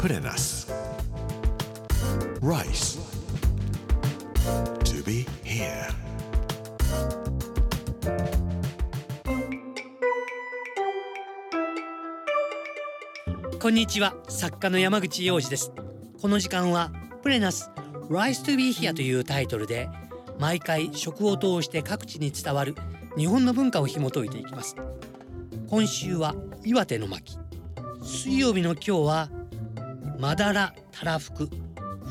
Put in us. Rice. To be here. こんにちは作家の山口洋二ですこの時間はプレナス Rise to be here というタイトルで毎回食を通して各地に伝わる日本の文化を紐解いていきます今週は岩手の巻水曜日の今日はまだらたらふく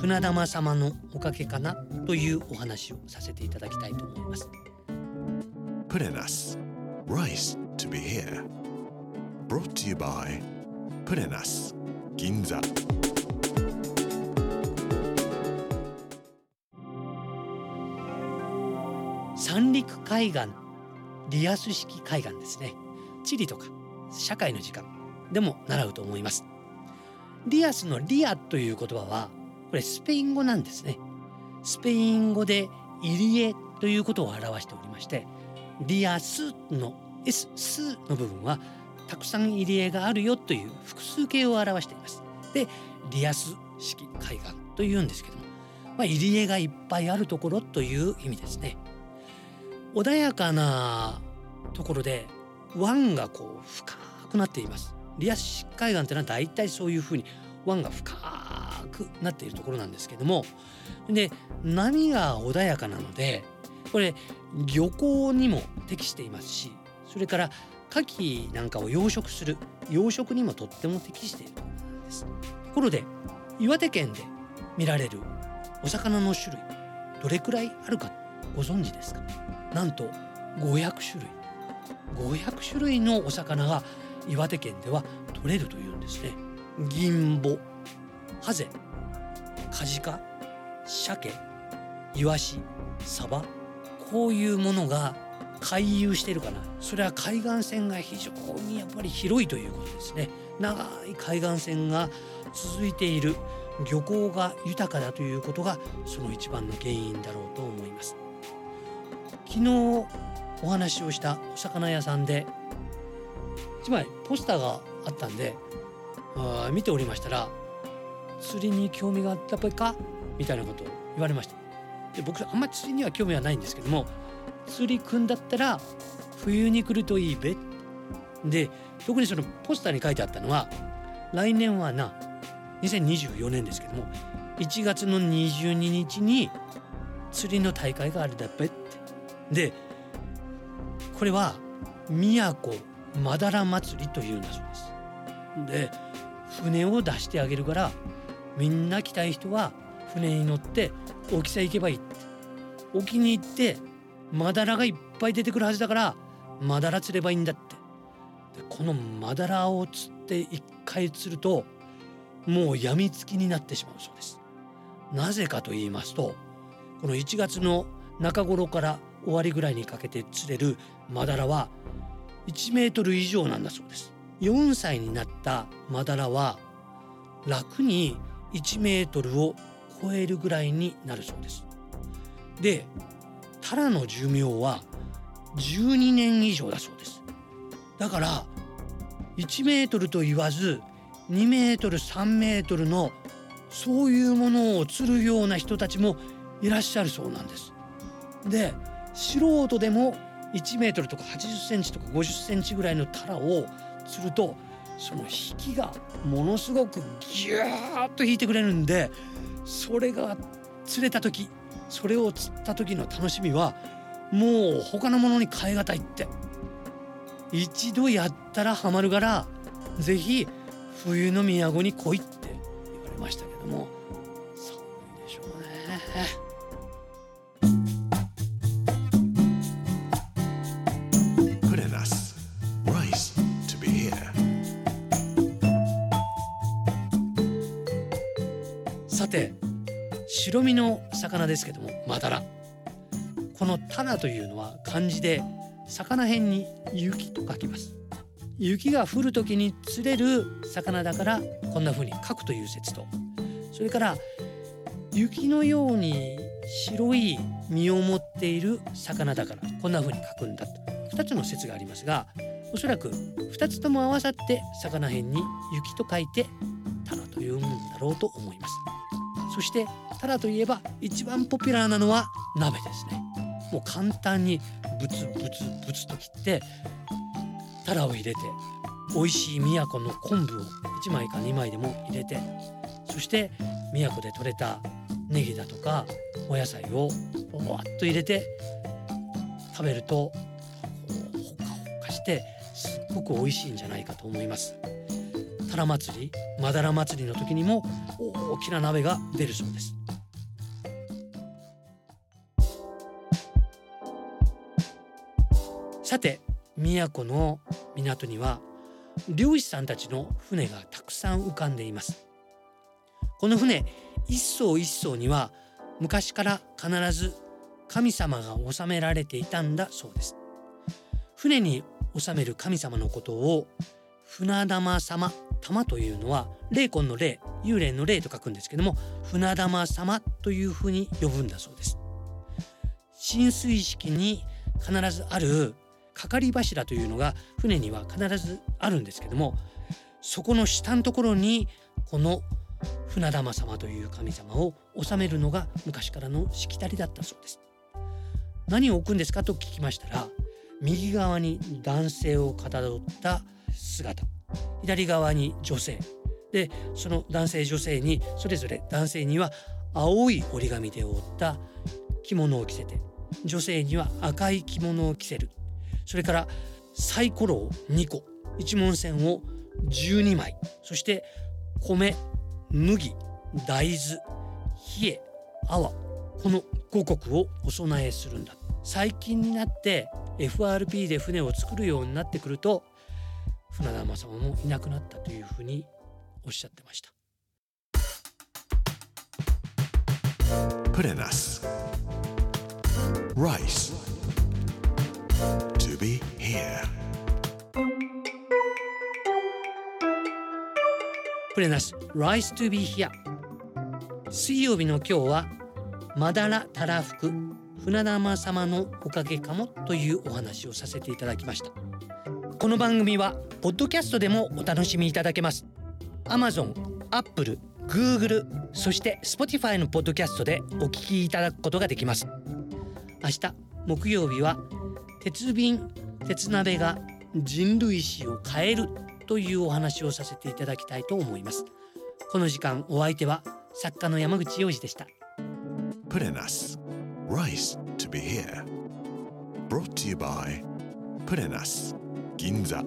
船玉様のおかげかなというお話をさせていただきたいと思います us. Rice to be here. Brought to you by in us. Ginza. 三陸海岸リアス式海岸ですね地理とか社会の時間でも習うと思いますリアスのリアという言葉はこれスペイン語なんですね。スペイン語で入り江ということを表しておりましてリアスの S スの部分はたくさん入り江があるよという複数形を表しています。でリアス式海岸というんですけども、まあ、入り江がいっぱいあるところという意味ですね。穏やかなところで湾がこう深くなっています。リアス式海岸ってのは大体そういうふうに湾が深くなっているところなんですけども。で波が穏やかなのでこれ漁港にも適していますしそれから牡蠣なんかを養殖する養殖にもとっても適しているところなんです。ところで岩手県で見られるお魚の種類どれくらいあるかご存知ですか？なんと500種類。500種類のお魚が岩手県では取れるというんですね。銀ボハゼカジカ鮭イワシサバこういうものが回遊してるかな。それは海岸線が非常にやっぱり広いということですね。長い海岸線が続いている。漁港が豊かだということがその一番の原因だろうと思います。昨日お話をしたお魚屋さんで一枚ポスターがあったんであ見ておりましたら釣りに興味があったっか？みたいなことを言われました。で僕あんまり釣りには興味はないんですけども釣りくんだったら冬に来るといいべ。で特にそのポスターに書いてあったのは来年はな2024年ですけども1月の22日に釣りの大会があるだっぺって。でこれは宮古まだら祭りというんだそうです。で船を出してあげるからみんな来たい人は船に乗って沖さ行けばいいって。沖に行ってマダラがいっぱい出てくるはずだからマダラ釣ればいいんだって。でこのマダラを釣って一回釣るともうやみつきになってしまうそうです。なぜかと言いますとこの1月の中頃から終わりぐらいにかけて釣れるマダラは1メートル以上なんだそうです。4歳になったマダラは楽に1メートルを超えるぐらいになるそうです。でタラの寿命は12年以上だそうです。だから1メートルと言わず2メートル3メートルのそういうものを釣るような人たちもいらっしゃるそうなんです。で素人でも1メートルとか80センチとか50センチぐらいのタラを釣るとその引きがものすごくギューッと引いてくれるんでそれが釣れた時それを釣った時の楽しみはもう他のものに変え難いって。一度やったらハマるからぜひ冬の都に来いって言われましたけども。さて白身の魚ですけどもマダラこのタラというのは漢字で魚辺に雪と書きます。雪が降る時に釣れる魚だからこんな風に書くという説と。それから雪のように白い身を持っている魚だからこんな風に書くんだと。2つの説がありますがおそらく2つとも合わさって魚辺に雪と書いてタラというものだろうと思います。そしてタラといえば一番ポピュラーなのは鍋ですね。もう簡単にブツブツブツと切ってタラを入れて美味しい宮古の昆布を1枚か2枚でも入れてそして宮古で採れたネギだとかお野菜をわっと入れて食べるとほかほかしてすっごく美味しいんじゃないかと思います。タラ祭りマダラ祭りの時にも大きな鍋が出るそうです。さて宮古の港には漁師さんたちの船がたくさん浮かんでいます。この船一艘一艘には昔から必ず神様が収められていたんだそうです。船に収める神様のことを船玉様玉というのは霊魂の霊幽霊の霊と書くんですけども船玉様というふうに呼ぶんだそうです。浸水式に必ずある係柱というのが船には必ずあるんですけどもそこの下のところにこの船玉様という神様を治めるのが昔からのしきたりだったそうです。何を置くんですかと聞きましたら右側に男性をかたどった姿。左側に女性。でその男性女性にそれぞれ男性には青い折り紙で覆った着物を着せて女性には赤い着物を着せる。それからサイコロを2個一文銭を12枚。そして米麦大豆冷え泡この五穀をお供えするんだ。最近になって FRP で船を作るようになってくると船田正もいなくなったというふうにおっしゃってました Put in us. Rice. To be here. プレナス Rise to be here 水曜日の今日はまだらたらふく船玉様のおかげかもというお話をさせていただきましたこの番組はポッドキャストでもお楽しみいただけます Amazon、Apple、Google そして Spotify のポッドキャストでお聞きいただくことができます明日木曜日は鉄瓶鉄鍋が人類史を変えるというお話をさせていただきたいと思いますこの時間お相手は作家の山口洋二でした Put in us. Rice to be here. Brought to you by Put in us. Ginza.